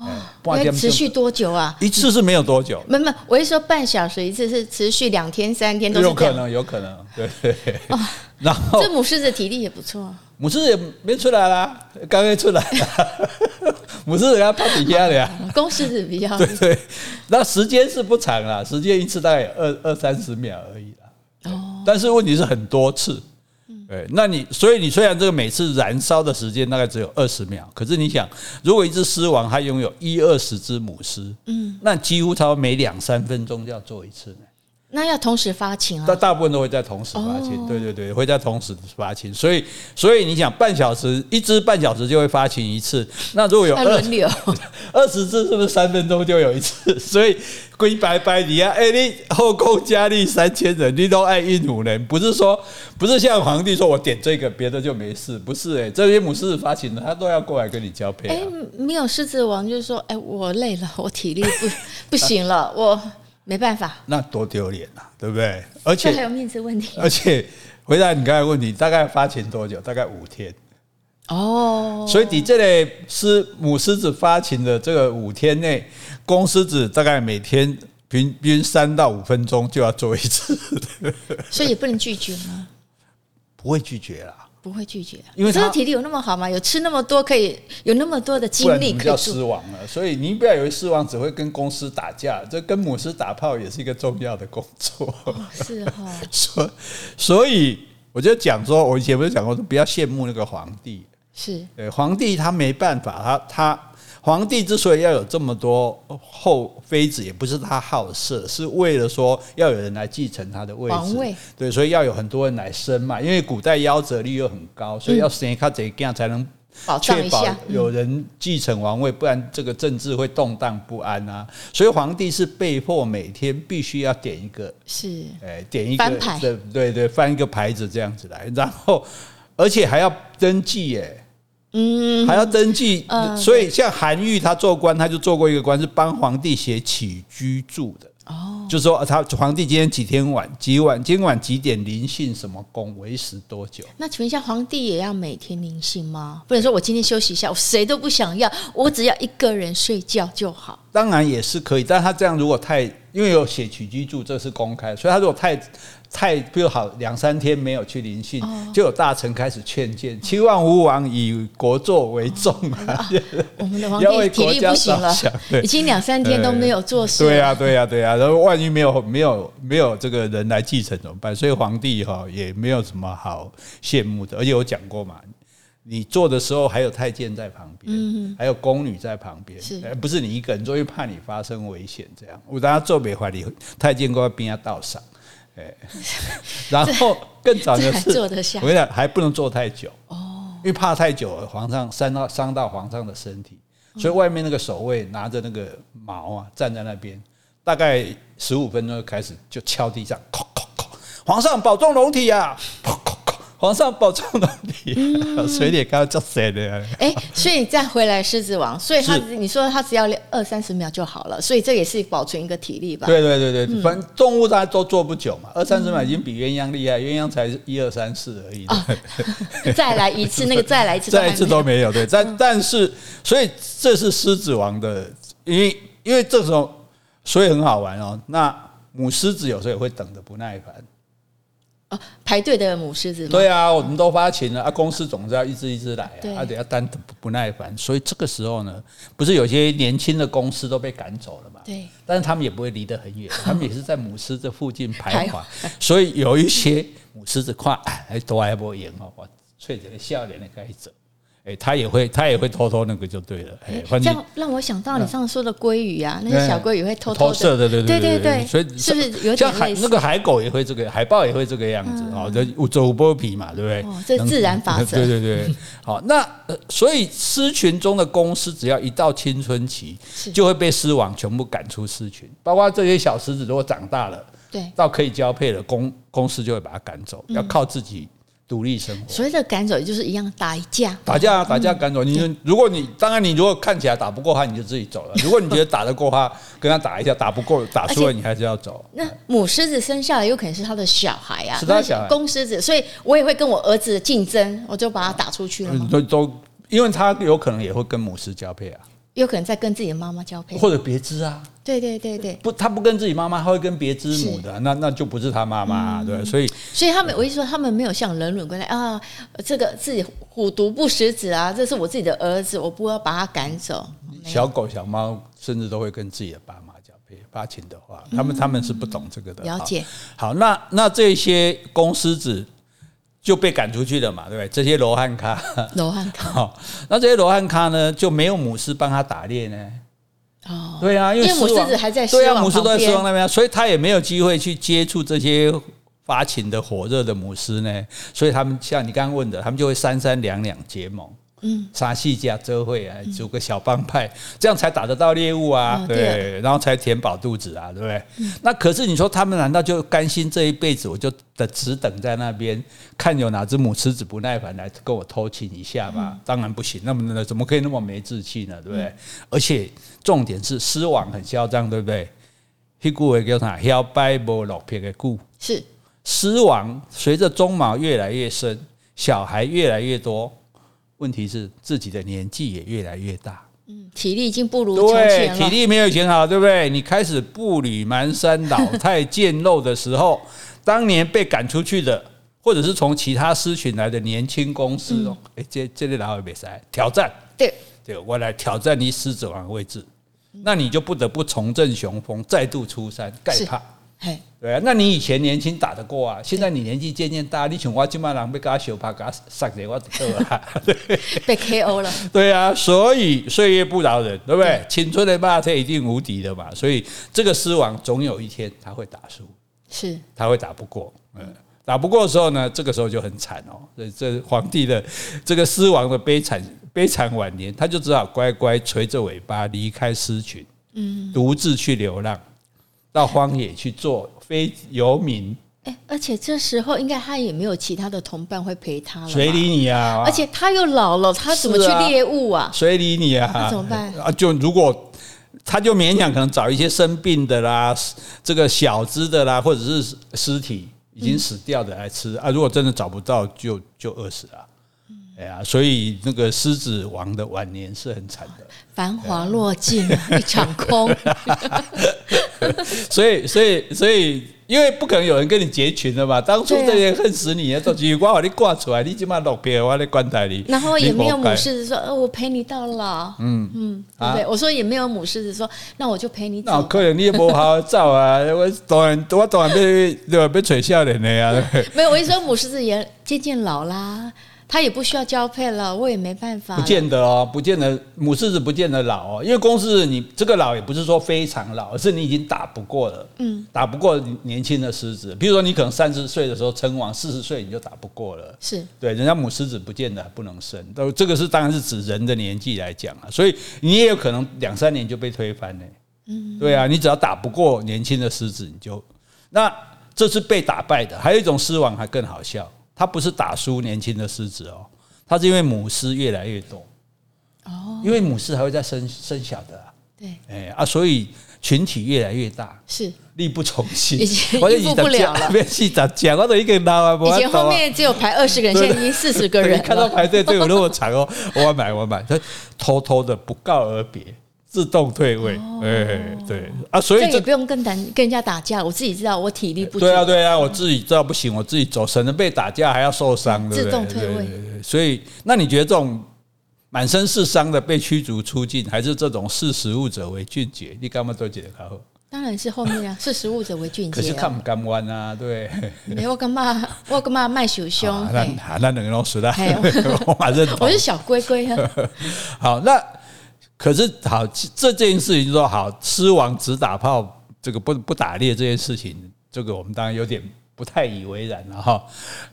S2: 哦，会持续多久啊？
S1: 一次是没有多久，
S2: 没没，我一说半小时一次是持续两天三天都
S1: 有可能，有可能，对。然后
S2: 这母狮子体力也不错。
S1: 母狮子也没出来啦，刚刚出来了。母狮子要趴底下的呀。
S2: 公狮子比较
S1: 对对，那时间是不长啦，时间一次大概二二三十秒而已啦。哦，但是问题是很多次。对，那你所以你虽然这个每次燃烧的时间大概只有二十秒，可是你想，如果一只狮王它拥有一二十只母狮，嗯，那几乎它每两三分钟就要做一次呢。
S2: 那要同时发情啊？
S1: 大大部分都会在同时发情，对对对，会在同时发情。所以，所以你想，半小时一只半小时就会发情一次。那如果有 二十二十只，是不是三分钟就有一次？所以归拜拜你啊！哎，你后宫佳丽三千人，你都爱应付人，不是说不是像皇帝说我点这个，别的就没事，不是哎，这些母狮子发情了，他都要过来跟你交配。哎，
S2: 没有狮子王就是说，哎，我累了，我体力不 不行了，我。没办法，
S1: 那多丢脸啊，对不对？而且
S2: 还有面子问题。
S1: 而且回答你刚才问题，大概发情多久？大概五天。哦，所以你这里是母狮子发情的这个五天内，公狮子大概每天平均三到五分钟就要做一次。
S2: 所以也不能拒绝吗？
S1: 不会拒绝啦。
S2: 不会拒绝，因为他的体力有那么好吗？有吃那么多，可以有那么多的精力可以。叫
S1: 狮王了，所以您不要以为狮王只会跟公司打架，这跟母狮打炮也是一个重要的工作。哦、是哈、哦，所所以我就讲说，我以前不是讲过，不要羡慕那个皇帝，是对皇帝他没办法，他他。皇帝之所以要有这么多后妃子，也不是他好色，是为了说要有人来继承他的位置。
S2: 皇位
S1: 对，所以要有很多人来生嘛。因为古代夭折率又很高，所以要生他这样才能确保有人继承王位，不然这个政治会动荡不安啊。所以皇帝是被迫每天必须要点一个，是哎点一个，对对对，翻一个牌子这样子来，然后而且还要登记耶。嗯，还要登记，所以像韩愈他做官，他就做过一个官，是帮皇帝写起居注的。哦，就是说他皇帝今天几天晚几晚，今晚几点临幸什么宫，为时多久？
S2: 那请问一下，皇帝也要每天临幸吗？不能说我今天休息一下，我谁都不想要，我只要一个人睡觉就好。
S1: 当然也是可以，但他这样如果太，因为有写起居注，这是公开，所以他如果太。太比如好两三天没有去临幸，就有大臣开始劝谏：七万吴王以国作为重啊！
S2: 我们的皇帝体力不行了，已经两三天都没有做事。
S1: 对呀，对呀，对呀。然后万一没有没有没有这个人来继承怎么办？所以皇帝哈也没有什么好羡慕的。而且我讲过嘛，你做的时候还有太监在旁边，还有宫女在旁边，是不是你一个人，所以怕你发生危险。这样我大家做没怀里太监过来边要到上。哎，然后更早的是，
S2: 做得下。
S1: 我跟你讲，还不能坐太久哦，因为怕太久了，皇上伤到伤到皇上的身体，所以外面那个守卫拿着那个矛啊，站在那边，大概十五分钟就开始就敲地上，哐哐哐，皇上保重龙体啊！皇上保重龙体，水脸刚刚叫谁的？
S2: 哎，所以再回来狮子王，所以他你说他只要二三十秒就好了，所以这也是保存一个体力吧？
S1: 对对对对，反正动物大家都做不久嘛，二三十秒已经比鸳鸯厉害，鸳鸯才一二三四而已。
S2: 再来一次，那个再来一次，
S1: 再一次都没有。对，但但是，所以这是狮子王的，因为因为这时候所以很好玩哦。那母狮子有时候也会等的不耐烦。
S2: 哦，排队的母狮子。
S1: 对啊，我们都发情了啊，公狮总是要一只一只来啊，啊，等下单不不耐烦，所以这个时候呢，不是有些年轻的公狮都被赶走了嘛？
S2: 对，
S1: 但是他们也不会离得很远，他们也是在母狮这附近徘徊，所以有一些母狮子看，哎，都还不赢哦，吹着个笑脸的开始走。哎，他也会，他也会偷偷那个就对了。哎，
S2: 这样让我想到你上次说的鲑鱼啊，那些小鲑鱼会偷偷
S1: 射的，对对
S2: 对对，
S1: 所以
S2: 是不是有点类似？
S1: 那个海狗也会这个，海豹也会这个样子哦，就走剥皮嘛，对不对？
S2: 哦，这自然法则。
S1: 对对对，好，那所以狮群中的公狮只要一到青春期，就会被狮王全部赶出狮群，包括这些小狮子如果长大了，
S2: 对，
S1: 到可以交配了，公公狮就会把它赶走，要靠自己。独立生活，
S2: 所谓的赶走，也就是一样打一架，
S1: 打架打架赶走。你如果你当然你如果看起来打不过他，你就自己走了。如果你觉得打得过他，跟他打一下，打不过打输了，你还是要走。
S2: 那母狮子生下来有可能是他的小孩啊，
S1: 是他小孩，
S2: 公狮子，所以我也会跟我儿子竞争，我就把他打出去了。
S1: 都都，因为他有可能也会跟母狮交配啊。
S2: 有可能在跟自己的妈妈交配，
S1: 或者别枝啊？
S2: 对对对对，
S1: 不，他不跟自己妈妈，他会跟别之母的，那那就不是他妈妈，对，所以
S2: 所以他们，我一说他们没有像人伦关系啊，这个自己虎毒不食子啊，这是我自己的儿子，我不要把他赶走。
S1: 小狗小猫甚至都会跟自己的爸妈讲，别，发情的话，他们他们是不懂这个的。
S2: 了解。
S1: 好，那那这些公狮子。就被赶出去了嘛，对不对？这些罗汉咖，
S2: 罗汉咖，
S1: 好，那这些罗汉咖呢，就没有母狮帮他打猎呢？哦，对啊，因为
S2: 母狮子还在，
S1: 对啊，母狮都在狮王那边，所以他也没有机会去接触这些发情的火热的母狮呢。所以他们像你刚刚问的，他们就会三三两两结盟。嗯，杀细家周会啊，组个小帮派，这样才打得到猎物啊，对，然后才填饱肚子啊，对不对？那可是你说他们难道就甘心这一辈子我就得只等在那边看有哪只母狮子不耐烦来跟我偷情一下吗？当然不行，那么怎么可以那么没志气呢？对不对？而且重点是狮王很嚣张，对不对？屁股会叫他摇摆不落撇的股，
S2: 是
S1: 狮王随着鬃毛越来越深，小孩越来越多。问题是自己的年纪也越来越大，
S2: 嗯，体力已经不如从前了。
S1: 对，体力没有以前好，对不对？你开始步履蹒跚、老态渐露的时候，当年被赶出去的，或者是从其他狮群来的年轻公司哦，哎、嗯，这这类老也没赛挑战，
S2: 对。
S1: 对，我来挑战你狮子王的位置，那你就不得不重振雄风，再度出山盖怕。嘿，对啊，那你以前年轻打得过啊？现在你年纪渐渐大，你像我今晚人被他小怕，给他杀掉我得够了，
S2: 被 KO 了。
S1: 对啊，所以岁月不饶人，对不对？对青春的霸他一定无敌的嘛。所以这个狮王总有一天他会打输，
S2: 是
S1: 他会打不过。嗯，打不过的时候呢，这个时候就很惨哦。所以这皇帝的这个狮王的悲惨悲惨晚年，他就只好乖乖垂着尾巴离开狮群，嗯，独自去流浪。到荒野去做非游民，
S2: 哎，而且这时候应该他也没有其他的同伴会陪他了，
S1: 谁理你啊？
S2: 而且他又老了，他怎么去猎物啊？
S1: 谁理你啊？
S2: 那怎么办
S1: 啊？就如果他就勉强可能找一些生病的啦，这个小只的啦，或者是尸体已经死掉的来吃啊。如果真的找不到，就就饿死了。哎呀，所以那个狮子王的晚年是很惨的，
S2: 繁华落尽，一场空。
S1: 所以，所以，所以，因为不可能有人跟你结群的嘛。当初这些恨死你的，都奇怪把你挂出来，你起码落别我的棺材里。
S2: 然后也没有母狮子说，呃，我陪你到老。嗯嗯，对？我说也没有母狮子说，那我就陪你走。
S1: 那可能你也不好好照啊，我当然我当然被对吧？被吹笑脸的呀。
S2: 没有，我一说母狮子也渐渐老啦。他也不需要交配了，我也没办法。
S1: 不见得哦，不见得母狮子不见得老哦，因为公狮子你这个老也不是说非常老，而是你已经打不过了，嗯，打不过年轻的狮子。比如说你可能三十岁的时候称王，四十岁你就打不过了，
S2: 是
S1: 对，人家母狮子不见得不能生，都这个是当然是指人的年纪来讲啊，所以你也有可能两三年就被推翻呢。嗯，对啊，你只要打不过年轻的狮子，你就那这是被打败的。还有一种狮王还更好笑，他不是打输年轻的狮子哦，他是因为母狮越来越多哦，因为母狮还会再生生小的，对，哎啊，所以群体越来越大，是。力不从心，
S2: 已经应付不了了。
S1: 别细讲讲，我都一个人啊，
S2: 以前后面只有排二十个人，现在已经四十个人，
S1: 看到排队队伍那么长哦，我买我买，他偷偷的不告而别。自动退位，哎、欸，对啊，所以这
S2: 也不用跟人跟人家打架，我自己知道我体力不足。
S1: 对啊，对啊，我自己知道不行，我自己走，省得被打架还要受伤，对不对？
S2: 自动退位。
S1: 对对对，所以，那你觉得这种满身是伤的被驱逐出境，还是这种识时务者为俊杰？你干嘛都觉得他好？
S2: 当然是后面啊，识时务者为俊杰。
S1: 可是看不干弯啊，对。
S2: 没我干嘛？我干嘛卖手胸？
S1: 那那两个都是的，我蛮认同。
S2: 我是小龟龟啊。
S1: 好，那。可是好，这件事情就说好，狮王只打炮，这个不不打猎这件事情，这个我们当然有点不太以为然了哈。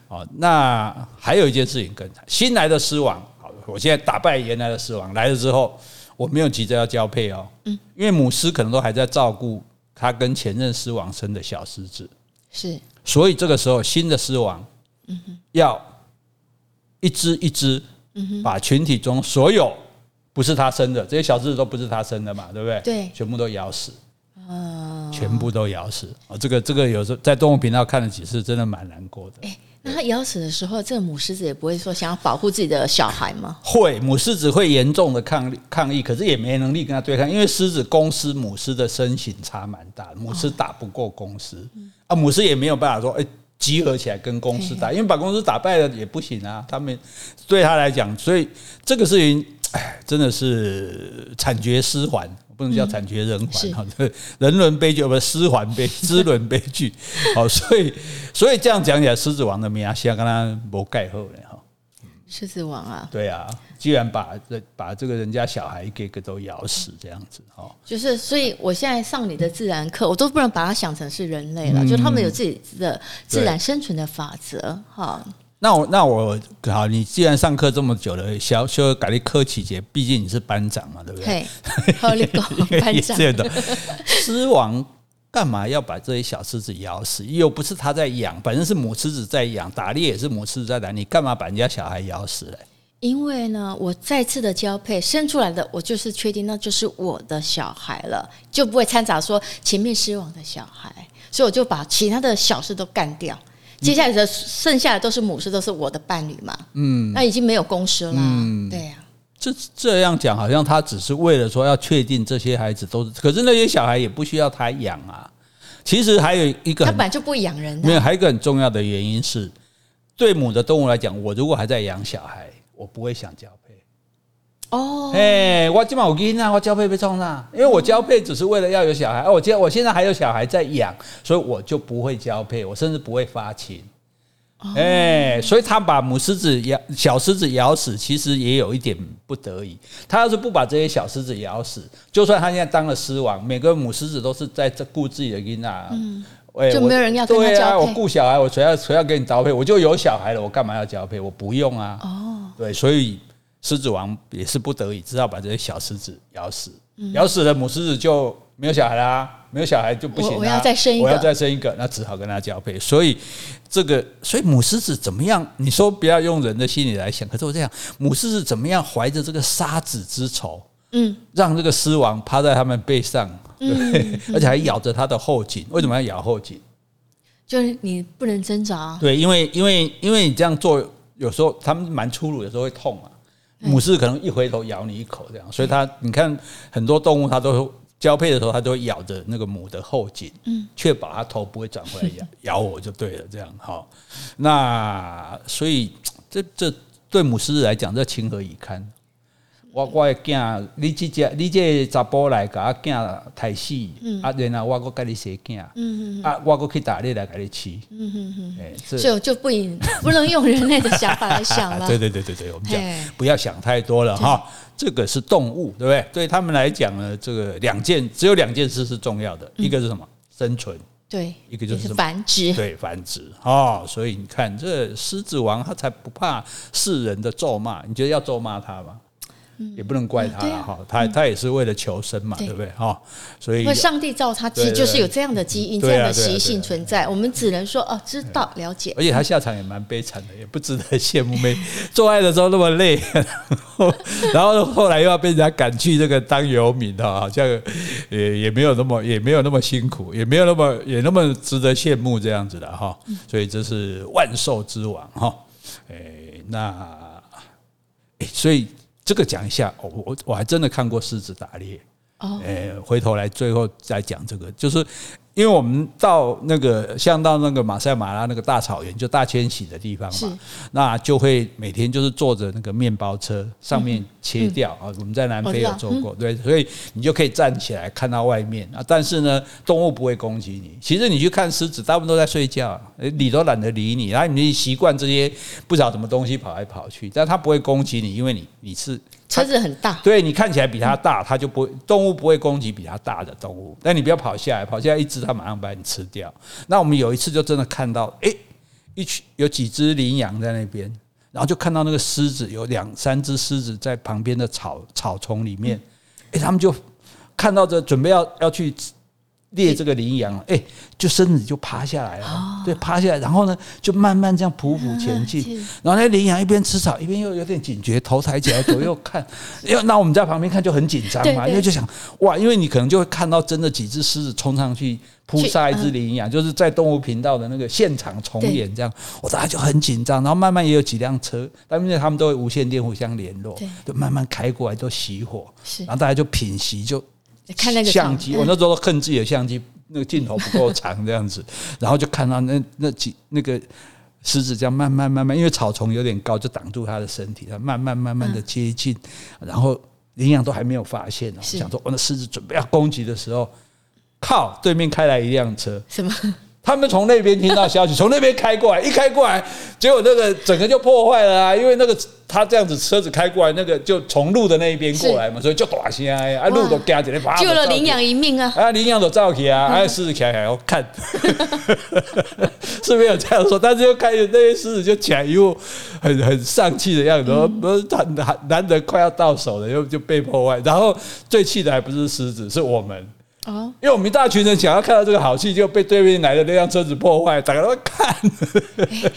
S1: 哦，那还有一件事情更新来的狮王，好，我现在打败原来的狮王来了之后，我没有急着要交配哦，嗯，因为母狮可能都还在照顾它跟前任狮王生的小狮子，是，所以这个时候新的狮王，嗯哼，要一只一只，嗯哼，把群体中所有。不是他生的，这些小狮子都不是他生的嘛，对不对？对，全部都咬死，哦，全部都咬死啊！这个这个有时候在动物频道看了几次，真的蛮难过的。哎，
S2: 那他咬死的时候，这个母狮子也不会说想要保护自己的小孩吗？
S1: 会，母狮子会严重的抗抗议，可是也没能力跟他对抗，因为狮子公狮母狮的身形差蛮大，母狮打不过公狮，啊，母狮也没有办法说，哎。集合起来跟公狮打，因为把公狮打败了也不行啊。他们对他来讲，所以这个事情，哎，真的是惨绝狮寰，不能叫惨绝人寰哈。对，人伦悲剧，不是狮寰悲，狮伦悲剧。好，所以所以这样讲起来，狮子王的名声跟他没盖后了哈。
S2: 狮子王啊，
S1: 对啊，居然把这把这个人家小孩一个一个都咬死这样子哈，
S2: 就是所以我现在上你的自然课，我都不能把它想成是人类了，嗯、就他们有自己的自然生存的法则哈。
S1: 那我那我好，你既然上课这么久了，小修改立科启节，毕竟你是班长嘛，对不对？
S2: 好，你讲 班长
S1: 的，狮王。干嘛要把这些小狮子咬死？又不是他在养，反正是母狮子在养，打猎也是母狮子在打。你干嘛把人家小孩咬死嘞？
S2: 因为呢，我再次的交配生出来的，我就是确定那就是我的小孩了，就不会掺杂说前面狮王的小孩，所以我就把其他的小事都干掉。接下来的剩下的都是母狮，都是我的伴侣嘛。嗯，那已经没有公狮了。嗯，对呀、啊。
S1: 这这样讲，好像他只是为了说要确定这些孩子都是，可是那些小孩也不需要他养啊。其实还有一个，
S2: 他本来就不养人的。
S1: 没有，还有一个很重要的原因是，对母的动物来讲，我如果还在养小孩，我不会想交配。哦，哎，我今晚我给你啊，我交配被冲上，因为我交配只是为了要有小孩。我现我现在还有小孩在养，所以我就不会交配，我甚至不会发情。哎、欸，所以他把母狮子咬，小狮子咬死，其实也有一点不得已。他要是不把这些小狮子咬死，就算他现在当了狮王，每个母狮子都是在这顾自己的囡啊，嗯，欸、
S2: 就没有人要。
S1: 对啊，我顾小孩，我谁要谁要给你交配？我就有小孩了，我干嘛要交配？我不用啊。哦，对，所以狮子王也是不得已，只好把这些小狮子咬死。嗯、咬死了母狮子就没有小孩啦。没有小孩就不行，啊，
S2: 我要再生一个，
S1: 我要再生一个，那只好跟他交配。所以这个，所以母狮子怎么样？你说不要用人的心理来想，可是我这样，母狮子怎么样怀着这个杀子之仇，嗯，让这个狮王趴在他们背上，对，嗯，而且还咬着他的后颈。为什么要咬后颈？
S2: 就是你不能挣扎。
S1: 对，因为因为因为你这样做，有时候他们蛮粗鲁，有时候会痛啊。母狮可能一回头咬你一口，这样，所以它你看很多动物它都。交配的时候，它都会咬着那个母的后颈，嗯，确保它头不会转回来咬 咬我就对了。这样哈，那所以这这对母狮子来讲，这情何以堪？我我的囝，你这只你这查甫来甲我囝抬死，嗯、啊，然后我搁甲你生囝，嗯嗯啊，我搁去打猎来甲你吃，
S2: 就就不不能用人类的想法来想了。
S1: 对对对对对，我们讲不要想太多了哈。这个是动物，对不对？对他们来讲呢，这个两件只有两件事是重要的，嗯、一个是什么？生存。
S2: 对，
S1: 一个就是
S2: 繁殖，
S1: 对繁殖哦，所以你看，这狮子王他才不怕世人的咒骂，你觉得要咒骂他吗？也不能怪他了哈，他他也是为了求生嘛，对不对哈？所以，
S2: 上帝造他其实就是有这样的基因、这样的习性存在。我们只能说哦，知道了解。
S1: 而且他下场也蛮悲惨的，也不值得羡慕。没 做爱的时候那么累，然后后来又要被人家赶去这个当游民哈，好像也也没有那么也没有那么辛苦，也没有那么也那么值得羡慕这样子的哈。所以这是万兽之王哈。哎，那哎，所以。这个讲一下，我我我还真的看过狮子打猎，哦，诶，回头来最后再讲这个，就是。因为我们到那个像到那个马赛马拉那个大草原，就大迁徙的地方嘛，那就会每天就是坐着那个面包车上面切掉啊。我们在南非有做过，对，所以你就可以站起来看到外面啊。但是呢，动物不会攻击你。其实你去看狮子，大部分都在睡觉，理都懒得理你。然后你习惯这些不知道什么东西跑来跑去，但它不会攻击你，因为你你是。
S2: 车子很大，
S1: 对，你看起来比它大，它就不会，动物不会攻击比它大的动物。但你不要跑下来，跑下来一只，它马上把你吃掉。那我们有一次就真的看到，诶，一群有几只羚羊在那边，然后就看到那个狮子有两三只狮子在旁边的草草丛里面，诶，他们就看到这准备要要去。猎这个羚羊，哎，就身子就趴下来了，对，趴下来，然后呢，就慢慢这样匍匐前进，然后那羚羊一边吃草，一边又有点警觉，头抬起来左右看，因为那我们在旁边看就很紧张嘛，因为就想哇，因为你可能就会看到真的几只狮子冲上去扑杀一只羚羊，就是在动物频道的那个现场重演这样，我大家就很紧张，然后慢慢也有几辆车，但因为他们都会无线电互相联络，就慢慢开过来都熄火，然后大家就品席就。
S2: 看那个
S1: 相机，我那时候恨自己的相机那个镜头不够长这样子，然后就看到那那几那个狮子这样慢慢慢慢，因为草丛有点高，就挡住它的身体，它慢慢慢慢的接近，然后羚羊都还没有发现呢，想说，我那狮子准备要攻击的时候，靠，对面开来一辆车，
S2: 什么？
S1: 他们从那边听到消息，从那边开过来，一开过来，结果那个整个就破坏了啊！因为那个他这样子车子开过来，那个就从路的那一边过来嘛，所以就大声啊，啊路都夹起来，
S2: 救了羚羊一命啊！
S1: 啊，羚羊都照起啊，啊狮子起来还要看，是没有这样说，但是又开始那些狮子就起来又很很丧气的样子，不是他难难得快要到手了，又就被破坏，然后最气的还不是狮子，是我们。哦，因为我们一大群人想要看到这个好戏，就被对面来的那辆车子破坏，大家都看。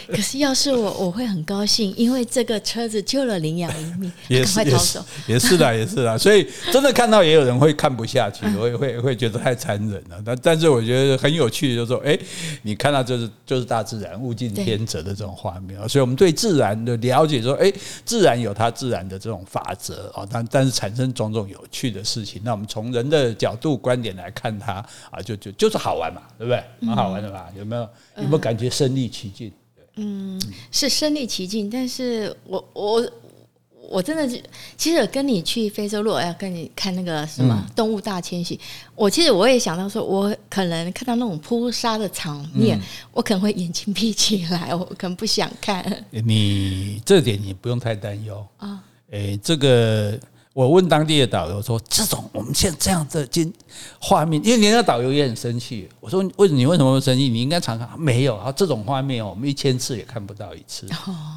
S2: 可是要是我，我会很高兴，因为这个车子救了羚羊一命，也快逃走。
S1: 也是啦，也是啦。所以真的看到也有人会看不下去，我也会会觉得太残忍了。但但是我觉得很有趣，就是说，哎，你看到就是就是大自然物竞天择的这种画面。所以我们对自然的了解，说，哎，自然有它自然的这种法则啊，但但是产生种种有趣的事情。那我们从人的角度观点来看它啊，就就就是好玩嘛，对不对？蛮好玩的嘛？有没有有没有感觉身临其境？
S2: 嗯，是身临其境，但是我我我真的是，其实跟你去非洲，如果要跟你看那个什么动物大迁徙，嗯、我其实我也想到说，我可能看到那种扑杀的场面，嗯、我可能会眼睛闭起来，我可能不想看。
S1: 你这点你不用太担忧啊，哎，这个。我问当地的导游说：“这种我们现在这样的经画面，因为连那导游也很生气。我说：为什么你为什么会生气？你应该常看，没有啊，这种画面哦，我们一千次也看不到一次，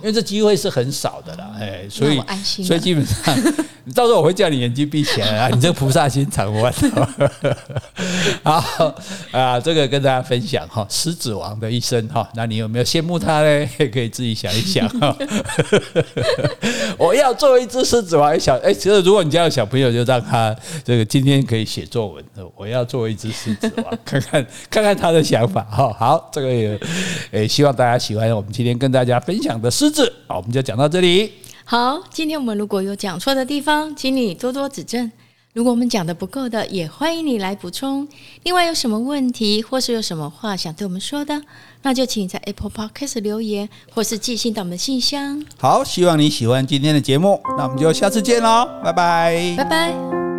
S1: 因为这机会是很少的啦。哎，所以所以基本上，你到时候我会叫你眼睛闭起来啊，你这个菩萨心肠不完。好啊，这个跟大家分享哈，狮子王的一生哈，那你有没有羡慕他呢？可以自己想一想哈。我要做一只狮子王，小哎，其实。如果你家有小朋友，就让他这个今天可以写作文。我要做一只狮子王，看看看看他的想法哈。好，这个也诶，希望大家喜欢我们今天跟大家分享的狮子。好，我们就讲到这里。
S2: 好，今天我们如果有讲错的地方，请你多多指正。如果我们讲的不够的，也欢迎你来补充。另外，有什么问题或是有什么话想对我们说的，那就请在 Apple Podcast 留言，或是寄信到我们的信箱。
S1: 好，希望你喜欢今天的节目，那我们就下次见喽，拜拜，
S2: 拜拜。